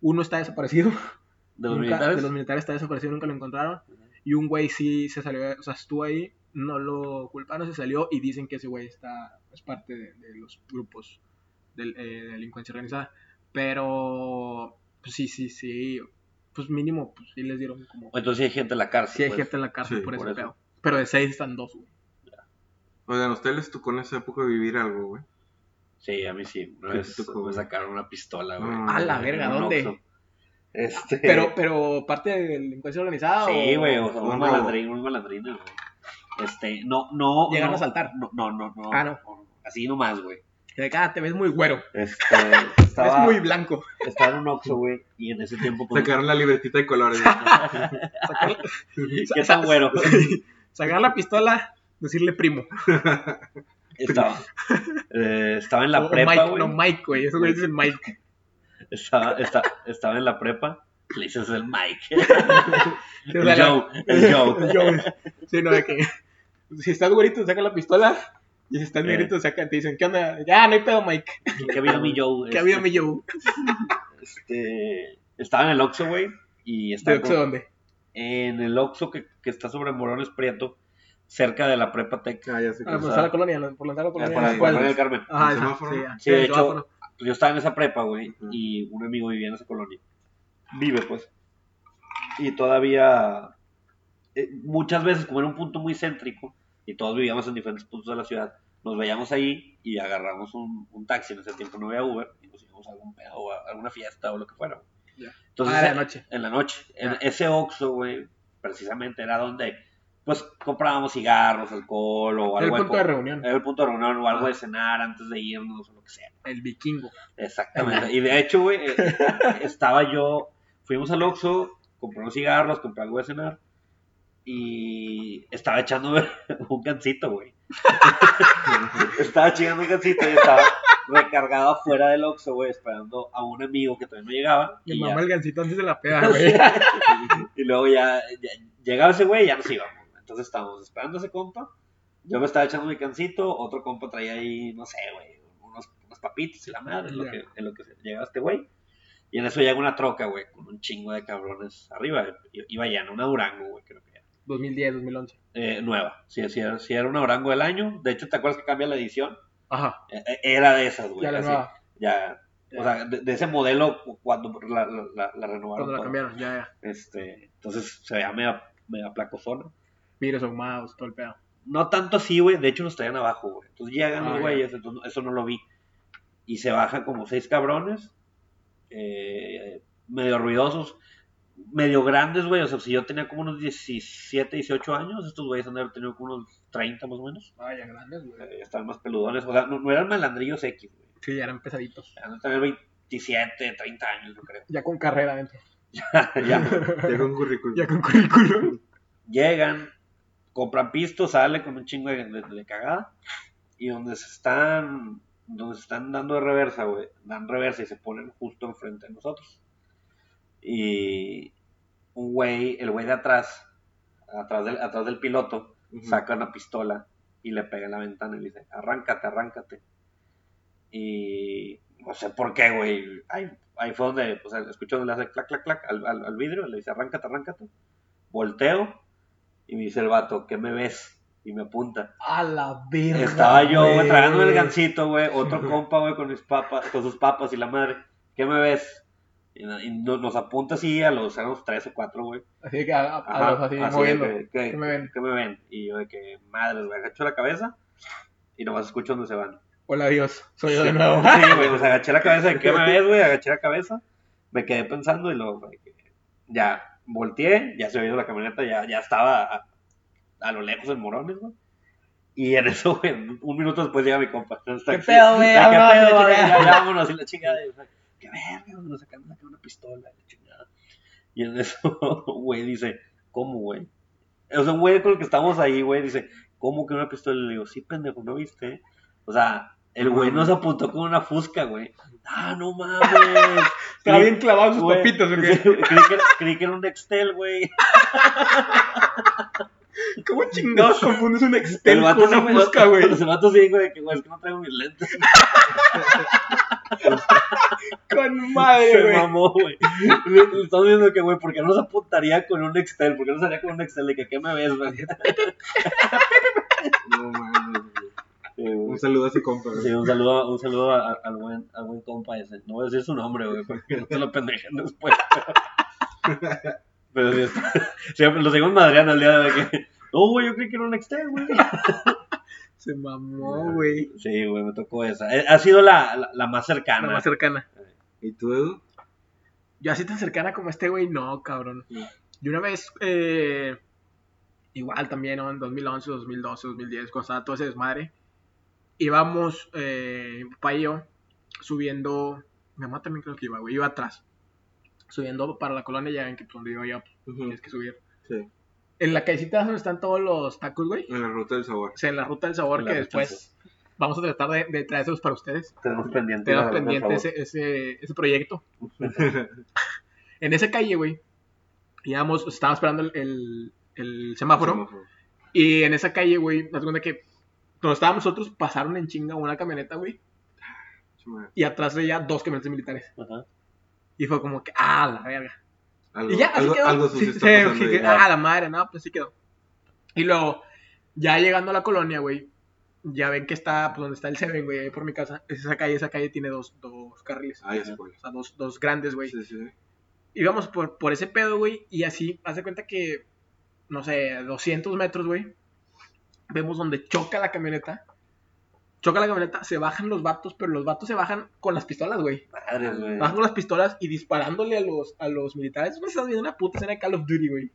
Uno está desaparecido. ¿De los Nunca- militares? De los militares está desaparecido, nunca lo encontraron. Y un güey sí se salió, o sea, estuvo ahí, no lo culparon, se salió y dicen que ese güey está, es parte de, de los grupos del- eh, de delincuencia organizada. Pero, pues sí, sí, sí, pues mínimo, pues sí les dieron como... Entonces sí hay gente en la cárcel. Sí hay pues. gente en la cárcel Sí, por, por ese eso. pedo. Pero de seis están dos, güey. Oigan, ¿a ustedes les tocó en esa época vivir algo, güey? Sí, a mí sí. Una ¿Qué vez tocó, me sacaron una pistola, güey. Ah, A la verga, un ¿dónde? Este... Pero, pero parte de delincuencia organizada Sí, güey, o sea, o no? malandrines, unos malandrines, güey. Este, no, no. Llegaron no, a saltar. No, no, no, no. Ah, no. Así nomás, güey. De acá te ves muy güero. Este, estaba, muy blanco. estaba en un Oxxo, güey, y en ese tiempo, pues, Sacaron la libretita de colores. Sacar, ¿qué tan güero? sacar la pistola, decirle primo. Estaba, eh, estaba en la O- prepa, Mike, güey. no Mike, güey. Eso güey dicen Mike. Estaba, esta- estaba en la prepa. Le dices el Mike. El Joe. el Joe. Sí, no, de que si estás güerito, saca la pistola. Y si estás Eh. negrito, saca, te dicen, ¿qué onda? Ya, no hay pedo, Mike. ¿Qué había mi Joe? ¿Qué había mi Joe? Este, estaba en el Oxxo, güey. Y ¿De estaba Oxxo dónde? en el Oxxo que, que está sobre Morones Prieto, cerca de la prepa Tec. Ah, ya sé que Ah, pues está la colonia, la- por la entrada de la Por colonia. la colonia del Carmen. Ajá, ¿El esa, semáforo? sí, Sí, el de hecho, semáforo. Pues yo estaba en esa prepa, güey, y un amigo vivía en esa colonia. Vive, pues. Y todavía, eh, muchas veces, como era un punto muy céntrico, y todos vivíamos en diferentes puntos de la ciudad, nos veíamos ahí y agarramos un, un taxi. En ese tiempo no había Uber, y nos íbamos a algún pedo, o a alguna fiesta o lo que fuera. Ya. Entonces, Ah, de en- noche. En la noche. En Ya. ese Oxxo, güey, precisamente era donde, pues, comprábamos cigarros, alcohol o Era el algo. punto de reunión. Era el punto de reunión o algo Ah. de cenar antes de irnos o lo que sea. El vikingo. Exactamente. Y de hecho, güey, eh, estaba yo, fuimos al Oxxo, compré unos cigarros, compré algo de cenar. Y estaba echando un gancito, güey. estaba chingando un gancito y estaba recargado afuera del Oxxo, güey, esperando a un amigo que todavía no llegaba. Mi y mamá ya- el gancito antes de la peda, güey. y luego ya, ya llegaba ese güey y ya nos íbamos. Entonces estábamos esperando a ese compa. Yo me estaba echando mi cancito, otro compa traía ahí, no sé, güey, unos, unos papitos y la madre, en lo, que, en lo que llegaba este güey. Y en eso llega una troca, güey, con un chingo de cabrones arriba. Iba ya en una Durango, güey, creo que. 2010, 2011. Eh, nueva. Sí, sí, era, una Durango del año. De hecho, ¿te acuerdas que cambia la edición? Ajá. Eh, era de esas, güey. Ya la así. nueva. Ya. O sea, de, de ese modelo cu- cuando la, la, la- la renovaron. Cuando la cambiaron, ya, ya. Este, entonces se veía media, media placozona. Virus ahumados, todo el pedo. No tanto así, güey. De hecho, nos traían abajo, güey. Entonces llegan Ah, los güeyes, entonces eso no lo vi. Y se bajan como seis cabrones. eh, medio ruidosos. Medio grandes, güey. O sea, si yo tenía como unos 17, 18 años, estos güeyes han de haber tenido como unos 30 más o menos. Vaya, grandes, güey. Eh, estaban más peludones. O sea, no, no eran malandrillos X, güey. Sí, ya eran pesaditos. Han de tener 27, 30 años, yo creo. Ya con carrera adentro. ya. Llega un currículum. Ya con currículum. llegan, compran pisto, sale con un chingo de, de- de cagada. Y donde se están, donde se están dando de reversa, güey, dan reversa y se ponen justo enfrente de nosotros. Y un güey, el güey de atrás, atrás del, atrás del piloto, saca una pistola y le pega en la ventana y le dice, arráncate, arráncate. Y no sé por qué, güey. Ahí, ahí fue donde, o sea, escucho donde le hace clac, clac, clac al, al, al vidrio, le dice, arráncate, arráncate. Volteo y me dice el vato, ¿qué me ves? Y me apunta. A la verga. Estaba yo, güey, güey. tragándome el gancito, güey, otro compa, güey, con mis papas, con sus papas y la madre, ¿qué me ves? Y, nos apunta así a los, a los tres o cuatro, güey. Así que a, a- a Ajá, los así, así moviendo. de que, ¿qué, ¿Qué me ven? ¿Qué me ven? Y yo de que, madre, güey, agacho la cabeza y nomás escucho dónde se van. Hola, Dios. Soy yo de nuevo. Sí, güey, pues agaché la cabeza de qué me ves, güey, agaché la cabeza, me quedé pensando y luego, que ya volteé, ya se había ido la camioneta, ya, ya estaba a, a lo lejos en Morones, güey. Y en eso, güey, un minuto después llega mi compa. ¿Qué pedo, güey? Ya, ¿Qué pedo, güey? Ya, vámonos, y la chingada. y, Qué verga, güey, nos sacan una pistola, la chingada. Y en eso, güey, dice, ¿cómo, güey? O sea, un güey con el que estamos ahí, güey, dice, ¿cómo que una pistola? Le digo, sí, pendejo, ¿no viste? O sea, el güey nos apuntó con una fusca, güey. Ah, no mames. Estaba bien clavado sus Güey, papitos, ¿o qué? creí, que, creí que era un Nextel, güey. ¿Cómo chingados confundes un El Excel vato con una busca, güey? El vato sí, güey, que güey, es que no traigo mis lentes. Con madre, Se güey. mamó, güey. Le- le Estamos viendo que, güey, ¿por qué no se apuntaría con un Nextel? ¿Por qué no salía con un Nextel? De que, ¿qué me ves, güey? No mames, güey. Sí, güey. Un saludo a ese compa, güey. Sí, un saludo, un saludo a- a- al, buen, al buen compa ese. No voy a decir su nombre, güey, porque no se lo pendejen después. Pero sí, está- siempre lo seguimos madreando al día de hoy. Que, no, güey, yo creí que era un Nextel, güey. Se mamó, güey. Sí, güey, me tocó esa. Eh, Ha sido la, la, la más La cercana. más cercana. ¿Y tú, Edu? Yo así tan cercana como este güey, no, cabrón. No. Yo una vez, eh, igual también, ¿no? En 2011, 2012, 2010, cuando estaba todo ese desmadre, íbamos, eh, mi papá y yo, subiendo, mi mamá también creo que iba, güey, iba atrás, subiendo para la colonia, ya ven que pues, donde iba yo, pues, Ujú. tienes que subir. Sí. En la callecita donde están todos los tacos, güey, En la ruta del sabor. o sea, en la ruta del sabor, En que después vamos a tratar de, de traérselos para ustedes. Tenemos pendiente. Tenemos pendiente ese, ese, ese proyecto. en esa calle, güey, íbamos, estaba esperando el, el, el semáforo. Semáforo. Y en esa calle, güey, nos cuenta que donde estábamos nosotros pasaron en chinga una camioneta, güey. Y atrás de ella dos camionetas militares. Ajá. Y fue como que, ah, la verga. Algo, y ya, así algo, quedó. algo Sí, sí, sí, ah, la madre, no, pues sí quedó. Y luego, ya llegando a la colonia, güey, ya ven que está, pues donde está el Seven, güey, ahí por mi casa. Esa calle, esa calle tiene dos, dos carriles. Ah, cuál. O sea, dos, dos grandes, güey. Sí, sí. íbamos por, por ese pedo, güey, y así, haz de cuenta que, no sé, 200 metros, güey, vemos donde choca la camioneta, choca la camioneta, se bajan los vatos, pero los vatos se bajan con las pistolas, güey, Madres, güey. bajan con las pistolas y disparándole a los, a los militares, me estás viendo una puta escena de Call of Duty, güey,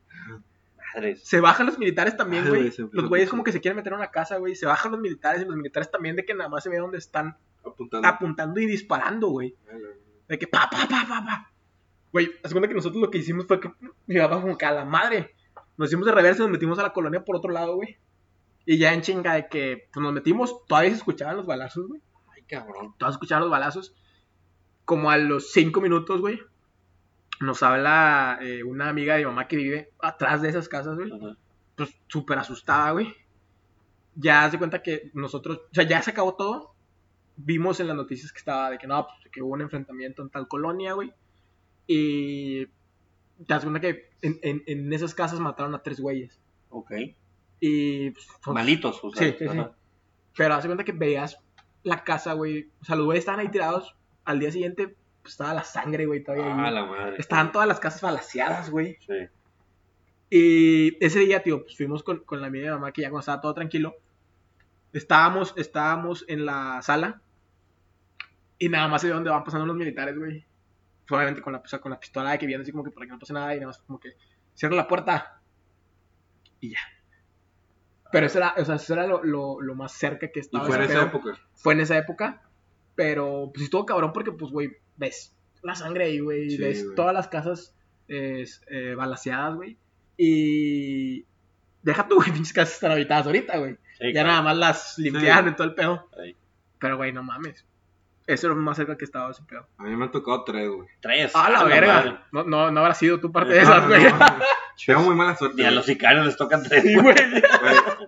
Madres. se bajan los militares también, güey, los güeyes como que se quieren meter a una casa, güey, se bajan los militares y los militares también de que nada más se ve donde están Apuntando. apuntando y disparando, güey. La- De que pa, pa, pa, pa, pa. Güey, haz cuenta que nosotros lo que hicimos fue que mi papá como que a la madre. nos hicimos de reversa y nos metimos a la colonia por otro lado, güey. Y ya en chinga de que pues, nos metimos, todavía se escuchaban los balazos, güey. Ay, cabrón. Todavía se escuchaban los balazos. Como a los cinco minutos, güey, nos habla eh, una amiga de mi mamá que vive atrás de esas casas, güey. Pues súper asustada, güey. Ya se cuenta que nosotros, o sea, ya se acabó todo. Vimos en las noticias que estaba de que no, pues que hubo un enfrentamiento en tal colonia, güey. Y te das cuenta que en, en, en esas casas mataron a tres güeyes. Ok. Y pues, pues, Malitos, o sea. Sí, sí, sí. Pero haz de cuenta que veías la casa, güey. O sea, los güeyes estaban ahí tirados. Al día siguiente, pues estaba la sangre, güey, todavía ahí. Ah, la madre. Estaban todas las casas balaseadas, güey. Sí. Y ese día, tío, pues fuimos con, con la amiga de mi mamá, que ya cuando estaba todo tranquilo. Estábamos, estábamos en la sala. Y nada más se ve donde van pasando los militares, güey. Fue Obviamente con la, o sea, con la pistola de que viene así como que para que no pase nada. Y nada más como que cierra la puerta. Y ya. Pero eso era, o sea, eso era lo, lo, lo más cerca que Y estaba. fue en esa época. Fue en esa época. Pero pues estuvo cabrón porque, pues, güey, ves la sangre ahí, güey. Sí, ves güey. todas las casas eh, eh, balaseadas, güey. Y deja tú, güey, pinches casas están habitadas ahorita, güey. Sí, ya claro. nada más las limpiaron Sí. y todo el pedo. Ahí. Pero, güey, no mames. Eso era lo más cerca que estaba ese pedo. A mí me han tocado tres, güey. Tres. ¡Ah, la madre. verga! No, no, no habrá sido tu parte de No, esas, güey. no. Tengo muy mala suerte. Ni a los sicarios les tocan tres. Sí, güey.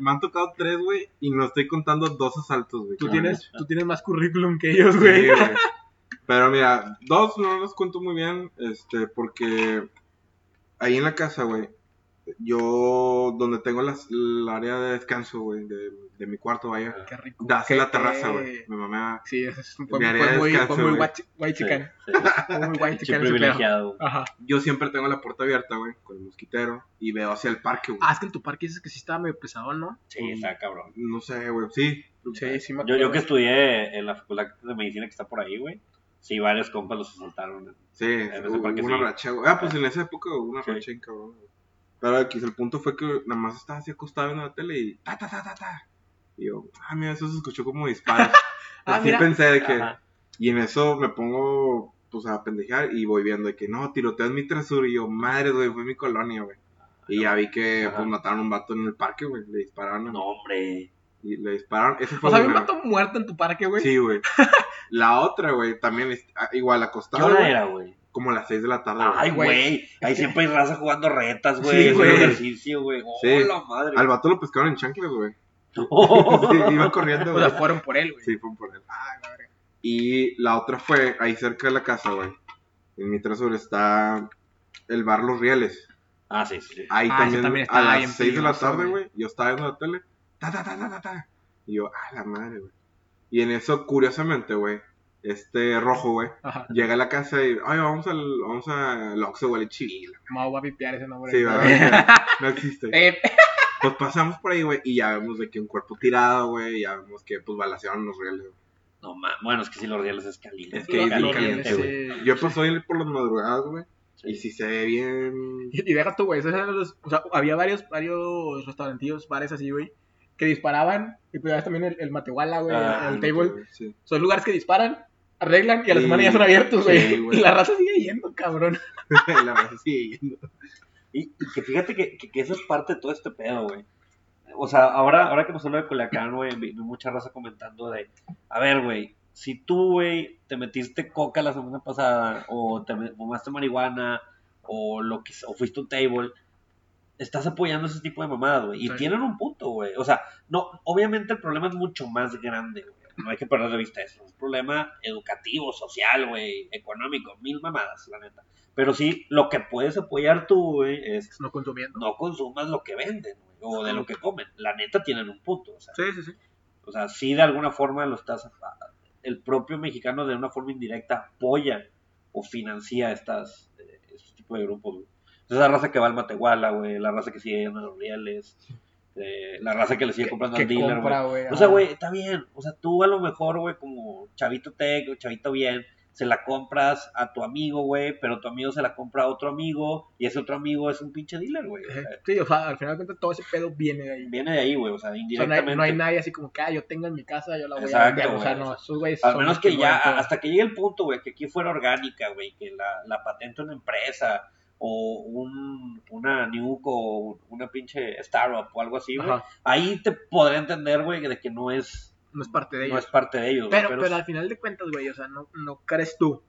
me han tocado tres, güey, y no estoy contando dos asaltos, güey. Tú tienes, no. tú tienes más currículum que ellos, Sí, güey. güey. Pero mira, dos no los cuento muy bien, este, porque ahí en la casa, güey, yo, donde tengo las, el área de descanso, güey, de, de mi cuarto, vaya, Qué rico. da hacia la terraza, güey. Mi mamá, Sí, eso es- fue, Mi área fue de muy, descanso, fue muy white, white Sí, chicken. sí. Fue muy white Qué chicken ese pedo. privilegiado. Ajá. yo siempre tengo la puerta abierta, güey, con el mosquitero, y veo hacia el parque, güey. Ah, es que en tu parque dices que sí estaba medio pesado, ¿no? Sí, está cabrón. No sé, güey, sí. Sí, sí me Yo, acuerdo. yo que estudié en la facultad de medicina que está por ahí, güey. Sí, varios compas los asaltaron. Sí, ese hubo parque una sí. racha, güey. Ah, pues en esa época hubo una Sí. racha cabrón, güey. Pero aquí el punto fue que nada más estaba así acostado en la tele y ta, ta, ta, ta, ta. Y yo, ah, mira, eso se escuchó como disparos. Ah, Así mira. pensé de que... Ajá. Y en eso me pongo, pues, a pendejar y voy viendo de que, no, tiroteo en mi trasur. Y yo, madre, güey, fue mi colonia, güey. Y ya vi que, Ajá. pues, mataron a un vato en el parque, güey. Le dispararon. No, hombre. Y le dispararon. Ese fue O sea, había un vato muerto en tu parque, güey. Sí, güey. La otra, güey, también, ah, igual, ¿Qué acostado. hora güey, era, güey? Como a las 6 de la tarde, güey. Ay, güey. Ahí siempre hay raza jugando retas, güey. Sí, güey. ejercicio, güey. Oh, Sí. la madre. Al vato lo pescaron en chanclas, güey. Oh. Sí, iba corriendo, O güey. sea, fueron por él, güey. Sí, fue por él. Ah, la verga. Y la otra fue ahí cerca de la casa, güey. En mi trasero está el bar Los Rieles. Ah, sí, sí. sí. Ahí Ah, también, también a las 6 de la tarde, güey. güey. Yo estaba viendo la tele. Ta, ta, ta, ta, ta, ta. Y yo, ah, la madre, güey. Y en eso, curiosamente, güey, este rojo, güey, Ajá. llega a la casa y, ay, vamos al, vamos al Oxxo, güey, chivila. Mau va a pipear ese nombre. Sí, güey. ¿verdad? No existe. Eh, Pues pasamos por ahí, güey, y ya vemos de que un cuerpo tirado, güey, y ya vemos que, pues, balacearon los rieles, güey. No, ma- bueno, es que si los rieles es caliente. Es que es bien caliente, güey. sí. Yo paso ahí por las madrugadas, güey, Sí. y si se ve bien... Y, y deja tú, güey. esos eran los- o sea, había varios, varios restaurantillos, bares así, güey, que disparaban. Y pues ya ves también el, el Matehuala, güey, Ah, el table. Son lugares que disparan, arreglan y a la Sí. semana ya son abiertos, güey. Sí, y la raza sigue yendo, cabrón. la verdad, sí. Y, y que fíjate que, que, que eso es parte de todo este pedo, güey. O sea, ahora, ahora que nos habla de Culiacán, güey, vi mucha raza comentando de, a ver, güey, si tú, güey, te metiste coca la semana pasada, o te fumaste marihuana, o lo que o fuiste un table, estás apoyando ese tipo de mamadas, güey. Y Sí. tienen un punto, güey. O sea, no, obviamente el problema es mucho más grande, güey. No hay que perder de vista eso. Es un problema educativo, social, güey, económico, mil mamadas, la neta. Pero sí, lo que puedes apoyar tú, güey, es No consumiendo. no consumas lo que venden, güey, o de lo que comen. La neta tienen un punto, o sea, Sí, sí, sí. o sea, sí de alguna forma lo estás, el propio mexicano de una forma indirecta apoya o financia estas, eh, estos tipos de grupos, güey. Entonces la raza que va al Matehuala, güey, la raza que sigue yendo a los reales, eh, la raza que le sigue comprando al dealer, güey. O sea, güey, está bien. O sea, tú a lo mejor, güey, como chavito tech o chavito bien, se la compras a tu amigo, güey, pero tu amigo se la compra a otro amigo y ese otro amigo es un pinche dealer, güey. Sí, o sea, al final de cuentas todo ese pedo viene de ahí. viene de ahí, güey, o sea, O sea, no hay, indirectamente. no hay nadie así como que, ah, yo tengo en mi casa, yo la voy Exacto, a vender. O sea, no, esos güeyes Al menos que ya, hasta que llegue el punto, güey, que aquí fuera orgánica, güey, que la, la patente una empresa o un, una Nuke o una pinche startup o algo así, güey, ahí te podría entender, güey, de que no es, No es parte de no ellos. es parte de ellos. pero, pero al final de cuentas, güey, o sea, no, no crees tú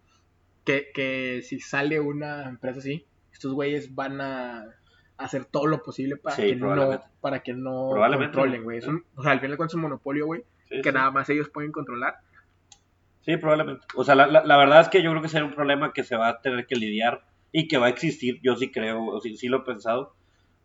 que, que si sale una empresa así, estos güeyes van a hacer todo lo posible para Sí, que no para que no controlen, güey. o sea, al final de cuentas es un monopolio, güey, Sí, que sí. nada más ellos pueden controlar. Sí, probablemente. O sea, la, la, la verdad es que yo creo que será un problema que se va a tener que lidiar y que va a existir. Yo sí creo, o sí, sí lo he pensado.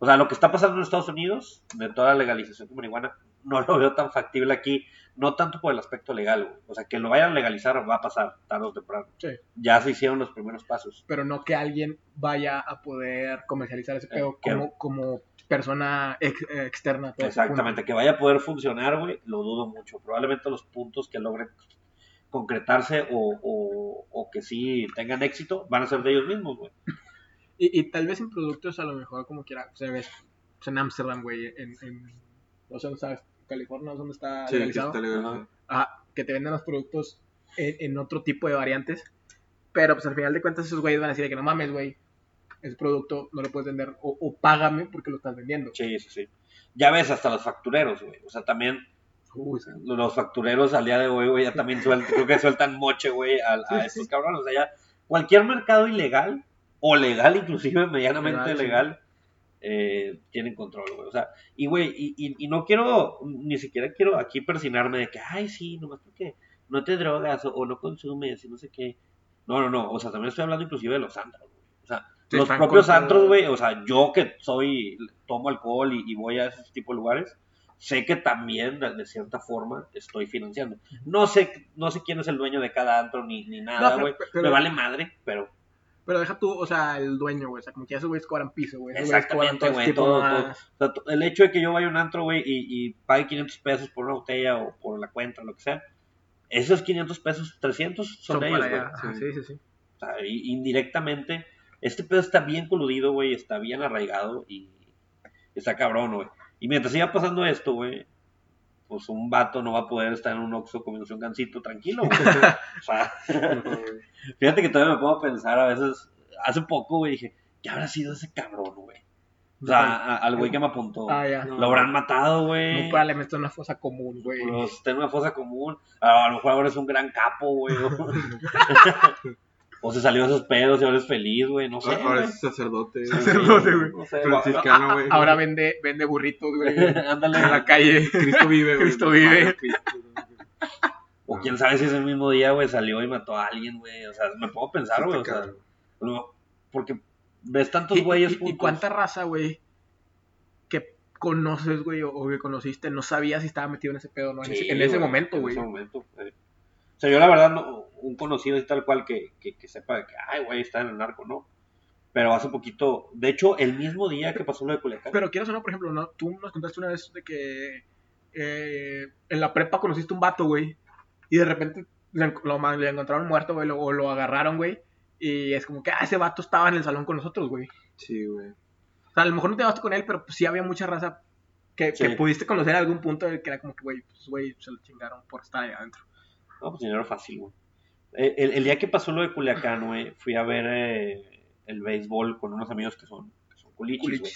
O sea, lo que está pasando en Estados Unidos, de toda la legalización de marihuana, no lo veo tan factible aquí. No tanto por el aspecto legal, güey. O sea, que lo vayan a legalizar va a pasar tarde o temprano. Sí. Ya se hicieron los primeros pasos. pero no que alguien vaya a poder comercializar ese pedo Eh, que- como, como persona ex- eh, externa. ese Exactamente, que vaya a poder funcionar, güey, lo dudo mucho. Probablemente los puntos que logren concretarse o, o, o que sí tengan éxito van a ser de ellos mismos, güey. Y, y tal vez en productos a lo mejor como quiera, se ve pues, en Amsterdam, güey, en, en, no sé dónde está, California, dónde está Sí, legalizado. está legal. Ajá. Ajá, que te venden los productos en, en otro tipo de variantes. Pero pues al final de cuentas esos güeyes van a decir que no mames, güey, ese producto no lo puedes vender o, o págame porque lo estás vendiendo. Sí, sí, sí. Ya ves, hasta los factureros, güey. O sea, también Uy, los factureros al día de hoy, güey, ya también sueltan, creo que sueltan moche, güey, a, estos cabrones. O sea, ya cualquier mercado ilegal, o legal inclusive, medianamente Legal, eh, tienen control, güey. O sea, y güey, y, y, y no quiero, ni siquiera quiero aquí persinarme de que, ay, sí, nomás porque no te drogas o, o no consumes y no sé qué. No, no, no, o sea, también estoy hablando inclusive de los antros, güey. O sea, los propios antros, güey, o sea, yo que soy, tomo alcohol y, y voy a ese tipo de lugares, sé que también, de, cierta forma, estoy financiando. No sé, no sé quién es el dueño de cada antro ni, ni nada, güey. Me vale madre, pero Pero deja tú, o sea, el dueño, güey. O sea, como que ya esos güeyes cobran piso, güey. Exactamente, todo güey, todo, todo. O sea, to- el hecho de que yo vaya a un antro, güey, y, y pague 500 pesos por una botella o por la cuenta, lo que sea, esos 500 pesos, 300 son, Son ellos, güey. Sí, sí, sí. O sea, y- indirectamente, este pedo está bien coludido, güey, está bien arraigado y está cabrón, güey. Y mientras siga pasando esto, güey, pues un vato no va a poder estar en un Oxxo comiéndose un gancito tranquilo, güey. O sea, fíjate que todavía me puedo pensar a veces, hace poco, güey, dije, ¿qué habrá sido ese cabrón, güey? O sea, a- al güey que me apuntó. Ah, ya. Lo habrán matado, güey. No, probablemente está en una fosa común, güey. Pues está en una fosa común. A lo mejor ahora es un gran capo, güey. o se salió de esos pedos y ahora es feliz, güey. No sé. Ahora güey. es sacerdote. Sacerdote, güey. No sé. Franciscano, güey. Ahora vende, vende burritos, güey. Ándale. en la calle. Cristo vive, güey. Cristo vive. O quién sabe si ese mismo día, güey, salió y mató a alguien, güey. O sea, me puedo pensar, güey. O sea, porque ves tantos ¿Y, güeyes y- cuánta raza, güey, que conoces, güey, o, o que conociste, no sabía si estaba metido en ese pedo, ¿no? En, Sí, ese, en ese güey, momento, en güey. ese momento, eh. O sea, yo la verdad, no, un conocido y tal cual que, que, que sepa de que, ay, güey, está en el narco, ¿no? Pero hace poquito, de hecho, el mismo día que pasó lo de Culiacán. Pero quieras o no, por ejemplo, ¿no? tú nos contaste una vez de que eh, en la prepa conociste un vato, güey, y de repente le, lo le encontraron muerto, güey, o lo agarraron, güey, y es como que, ah, ese vato estaba en el salón con nosotros, güey. Sí, güey. O sea, a lo mejor no te llevaste con él, pero pues sí había mucha raza que, Sí. que pudiste conocer a algún punto de que era como que, güey, pues, güey, se lo chingaron por estar ahí adentro. No, pues dinero fácil, güey. Eh, El, el día que pasó lo de Culiacán, güey, fui a ver eh, el béisbol con unos amigos que son, que son culichis, güey.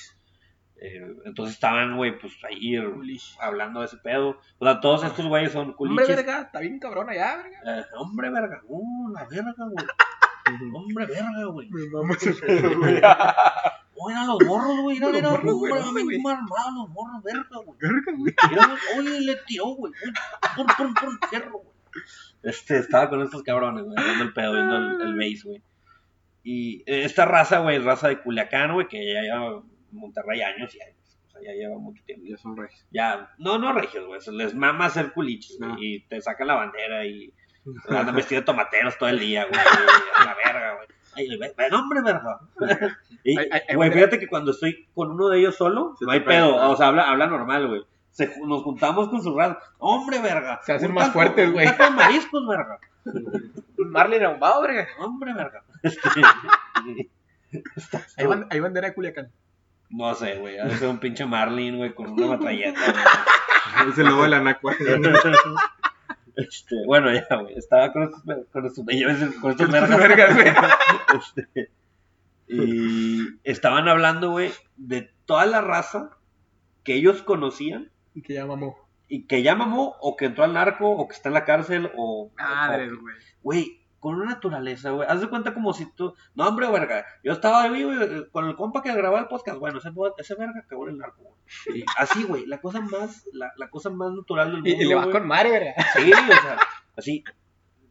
Eh, entonces estaban, güey, pues ahí Culichis. hablando de ese pedo. O sea, todos estos güeyes son Hombre, culichis. verga, está bien cabrón allá, verga. Eh, hombre, verga. Uh, la verga, güey. Hombre, verga, güey. Me mamo ese pedo, güey. Oigan los morros, güey. Mira, Los mira, hombre, güey. armados los morros, verga, güey. Verga, güey. Oye, le tiró, güey. Pum, pum, pum, fierro, güey. Este, estaba con estos cabrones, güey, viendo el pedo, viendo el, el base, güey. Y eh, esta raza, güey, raza de Culiacán, güey, que ya lleva Monterrey años y años. O sea, ya lleva mucho tiempo. Ya son regios. Ya, no, no regios, güey. Les mama hacer culiches, güey. Ah. Y te sacan la bandera y andan vestidos de tomateros todo el día, güey. A la verga, güey. Ay, ve- ve- no, hombre, verga. Y, Ay, ay, ay, güey, fíjate que cuando estoy con uno de ellos solo, no hay pedo. O sea, habla, habla normal, güey. Se nos juntamos con su raza. Hombre, verga. Se hacen más fuertes, un güey. taco de mariscos, verga. Marlene ahumado, verga. Hombre, verga. Hay, ban- hay bandera de Culiacán. no sé, güey. Ha de ser un pinche Marlin, güey, con una metralleta. güey. Es el lobo de la Nacua. Este, bueno, ya, güey. Estaba con estos, con estos, con estos güey. Este, Y estaban hablando, güey, de toda la raza que ellos conocían Y que ya mamó. y que ya mamó o que entró al narco o que está en la cárcel o... Madres, o- güey. Güey, con una naturaleza, güey. Haz de cuenta como si tú... No, hombre, verga. Yo estaba ahí, güey, con el compa que grababa el podcast. Bueno, ese, ese verga acabó en el narco, güey. Así, güey, la cosa más... La, la cosa más natural del mundo, Y, y le va con madre, verga. Sí, o sea, así.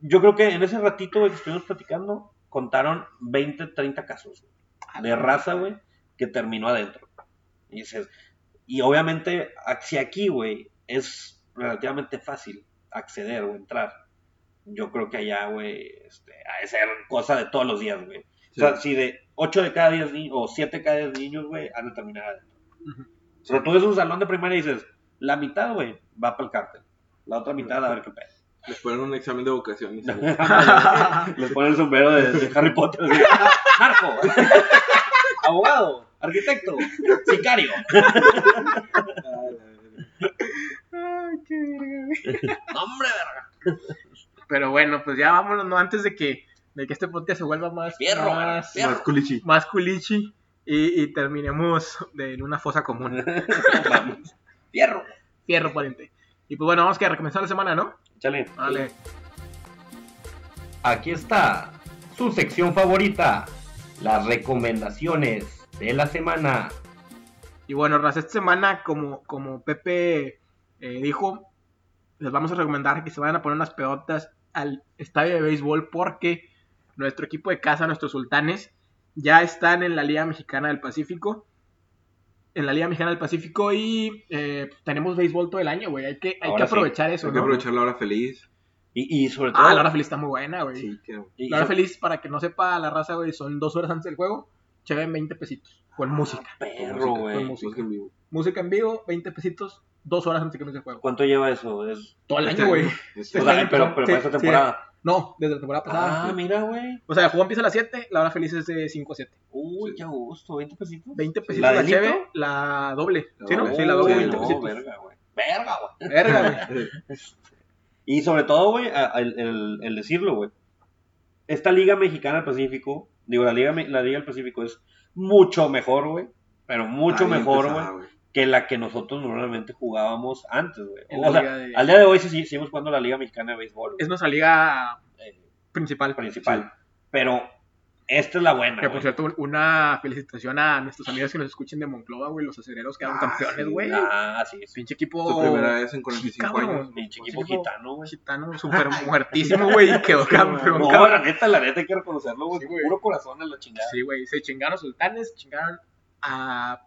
Yo creo que en ese ratito, güey, que estuvimos platicando, contaron 20, 30 casos güey, de raza, güey, que terminó adentro. Y dices, y obviamente, a- si aquí, güey, es relativamente fácil acceder o entrar, yo creo que allá, güey, este, ha de ser cosa de todos los días, güey. O sea, si de 8 de cada 10 niños, o 7 de cada 10 niños, güey, han de terminar adentro. O sea, tú ves un salón de primaria y dices, la mitad, güey, va para el cártel. La otra mitad, a ver qué pedo. Les ponen un examen de vocación. y se- Les pone el sombrero de, de Harry Potter. así, Narco, abogado, arquitecto, sicario. Ay, qué verga. Hombre, verga. Pero bueno, pues ya vámonos, ¿no? Antes de que, de que este podcast se vuelva más, Fierro, más, fierro. Más culichi. más culichi y, y terminemos de, en una fosa común. Vamos. Fierro. Fierro, pariente. Y pues bueno, vamos que a recomenzar la semana, ¿no? Chale. Vale. Aquí está su sección favorita, las recomendaciones de la semana. Y bueno, Raz, esta semana, como, como Pepe eh, dijo, les vamos a recomendar que se vayan a poner unas pedotas al estadio de béisbol porque nuestro equipo de casa, nuestros sultanes, ya están en la Liga Mexicana del Pacífico. En la Liga Mexicana del Pacífico y eh, tenemos béisbol todo el año, güey. Hay que, hay que Ahora sí. aprovechar eso, Hay que ¿no? aprovechar la hora feliz. Y, y sobre todo. Ah, la hora feliz está muy buena, güey. Sí, que... y- La hora y- feliz, para que no sepa la raza, güey, son dos horas antes del juego. Cheven 20 pesitos. Con música. Perro, güey. música. música en vivo. Música en vivo, 20 pesitos, dos horas antes de que empiece el juego. ¿Cuánto lleva eso? Es... Todo el Este año, güey. Este O Este sea, año pero, pero sí, para esta sí. temporada. No, desde la temporada pasada. Ah, mira, güey. O sea, el juego empieza a las 7, la hora feliz es de 5 a 7. Uy, qué gusto. 20 pesitos. 20 pesitos ¿La la, cheve, la doble. La ¿Sí, no? Sí, la doble, Sí, 20 no, pesitos. verga, güey. Verga, güey. Verga, güey. Y sobre todo, güey, el, el- el decirlo, güey. Esta Liga Mexicana del Pacífico, digo, la Liga, la Liga del Pacífico es mucho mejor, güey. Pero mucho mejor, güey, que la que nosotros normalmente jugábamos antes, güey. O sea, de- al día de hoy sí, sí, seguimos jugando la Liga Mexicana de Béisbol, Es nuestra liga eh, principal. principal. Pero esta es la buena, Que por cierto, una felicitación a nuestros amigos que nos escuchen de Monclova, güey. Los acereros quedaron Ah, campeones, sí. güey. Ah, sí, sí. Pinche equipo. Su primera vez en 45 cabrón. años. Pinche equipo gitano, güey. Gitano, súper muertísimo, güey. Y quedó campeón. No, cabrón. la neta, la neta hay que reconocerlo, güey. Sí, puro corazón en la chingada. Sí, güey. Se chingaron sultanes, chingaron a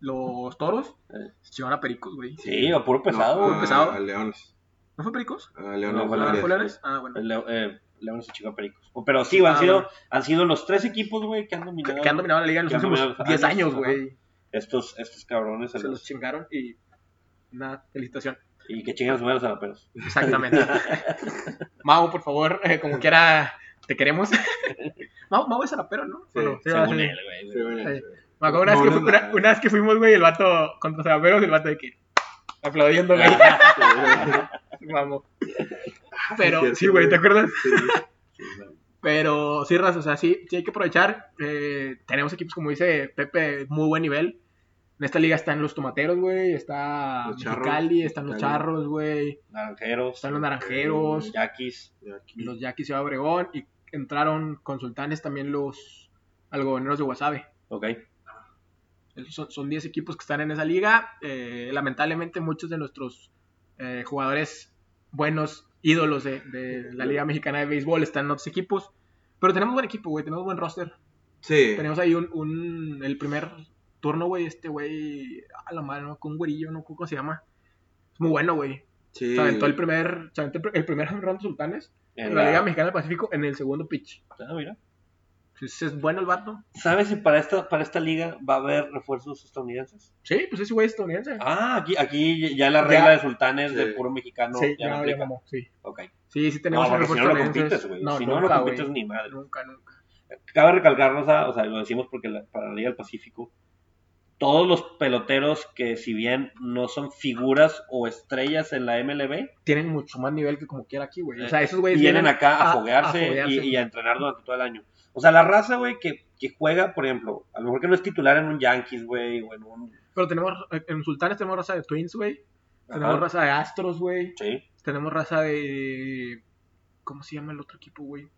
los toros, Eh. se chingaron a pericos, güey. Sí, a puro pesado, No, güey. a- pesado. A Leones. ¿No fue pericos? A Leones. No, fue ¿Ah, Leones. fue Leones? Ah, bueno. El Leo- eh, Leones y Chica Pericos. Pero sí, han, Ah, sido, bueno. han sido los tres equipos, güey, que han dominado. Que han dominado la liga en los han últimos dominado los 10 años, güey. Estos, estos cabrones. se Se los los- chingaron y. Una felicitación. y que chinguen a sus madres a la peros. Exactamente. Mau, por favor, eh, como quiera, te queremos. Mau, Mau es rapero, ¿no? Sí, Bueno, sí, Según sí. él, güey. Me acuerdo una, vez No, que no, fu- no. una- una vez que fuimos, güey, el vato contra Zaraperos, el vato de que aplaudiendo, güey. Vamos. Pero, sí, güey, ¿te acuerdas? Sí. Pero sí, Raz, o sea, sí, sí hay que aprovechar. Eh, tenemos equipos, como dice Pepe, muy buen nivel. En esta liga están los tomateros, güey. Está Los Mexicali, están los charros, güey. Naranjeros. Están los naranjeros, Yaquis. Y aquí- los Yaquis Ciudad Obregón. Y entraron con sultanes también los algodoneros de Guasave. Ok. Son, son 10 equipos que están en esa liga. Eh, lamentablemente muchos de nuestros eh, jugadores buenos, ídolos de, de la Liga Mexicana de Béisbol están en otros equipos. Pero tenemos buen equipo, güey. Tenemos buen roster. Sí. Tenemos ahí un, un- el primer turno, güey. Este güey, a la madre, ¿no? Con un güerillo, no cómo se llama. Es muy bueno, güey. Sí. Se aventó el primer, se aventó el pr- el primer run de Sultanes en En la Liga Mexicana del Pacífico en el segundo pitch. Ah, mira. Entonces, es bueno el vato. ¿Sabes si para esta, para esta liga va a haber refuerzos estadounidenses? Sí, pues ese güey es estadounidense. Ah, aquí, aquí ya la regla Ya. de sultanes de puro mexicano sí, ya no ya, mamó, sí. Ok. Sí, sí tenemos No, porque si no, estadounidenses. compites, güey. No, si no, no nunca, compites ni madre. Nunca, nunca. Cabe recalcarnos, o sea, lo decimos porque la- para la Liga del Pacífico, todos los peloteros que si bien no son figuras o estrellas en la MLB, Tienen mucho más nivel que como quiera aquí, güey. O Eh, sea, esos güeyes vienen acá a, a- foguearse, a foguearse. Y, y a entrenar durante todo el año. O sea, la raza, güey, que, que juega, por ejemplo, a lo mejor que no es titular en un Yankees, güey, o en un... Pero tenemos, en Sultanes tenemos raza de Twins, güey. Tenemos Ajá. raza de Astros, güey. Sí. Tenemos raza de... ¿Cómo se llama el otro equipo, güey?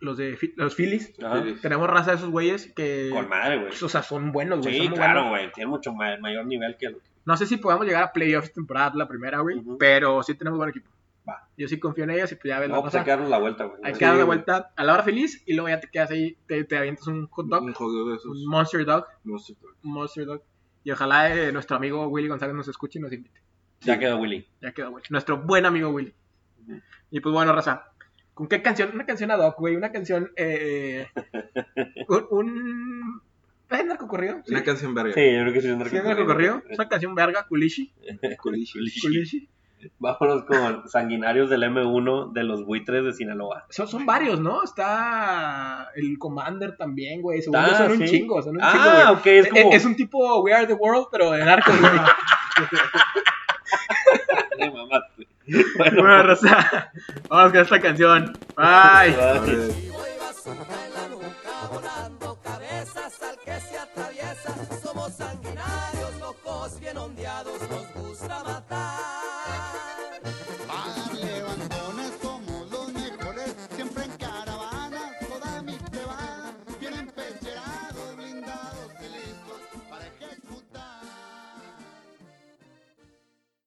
Los de los Phillies. Ajá. Tenemos raza de esos güeyes que... Con madre, güey. O sea, son buenos, güey. Sí, son claro, güey. Tiene mucho ma- mayor nivel que lo que... No sé si podamos llegar a playoffs temporada la primera, güey. Pero sí tenemos buen equipo. Va. Yo sí confío en ellos y pues ya ves la No, pues hay que darnos la vuelta, güey. Hay Sí, que güey. vuelta a la hora feliz y luego ya te quedas ahí, te, te avientas un hot dog, Un juego de esos. un monster dog, Monster Dog. monster dog. Y ojalá eh, nuestro amigo Willy González nos escuche y nos invite. Ya quedó Willy. Ya quedó, güey. Nuestro buen amigo Willy. Y pues bueno, Raza. ¿Con qué canción? Una canción ad hoc, güey. Una canción. Eh, un. un... ¿Es narcocorrido? Sí. Una canción verga. Sí, yo creo que sí es ¿Sí es narcocorrido? Es una canción verga, Kulishi. Culichi. Kulishi. Vámonos con sanguinarios del M1 de los buitres de Sinaloa. Son, son varios, ¿no? Está el Commander también, güey. Según Ah, yo son un chingo, son un chingo, Ah, ok, es como... Es, un tipo We Are the World, pero de narcos, güey. Me mamaste. Bueno, bueno. Vamos con esta canción. Bye. Bye. Y voy basura en la nuca, volando cabezas al que se atraviesa. Somos sanguinarios, locos, bien ondeados, nos gusta matar.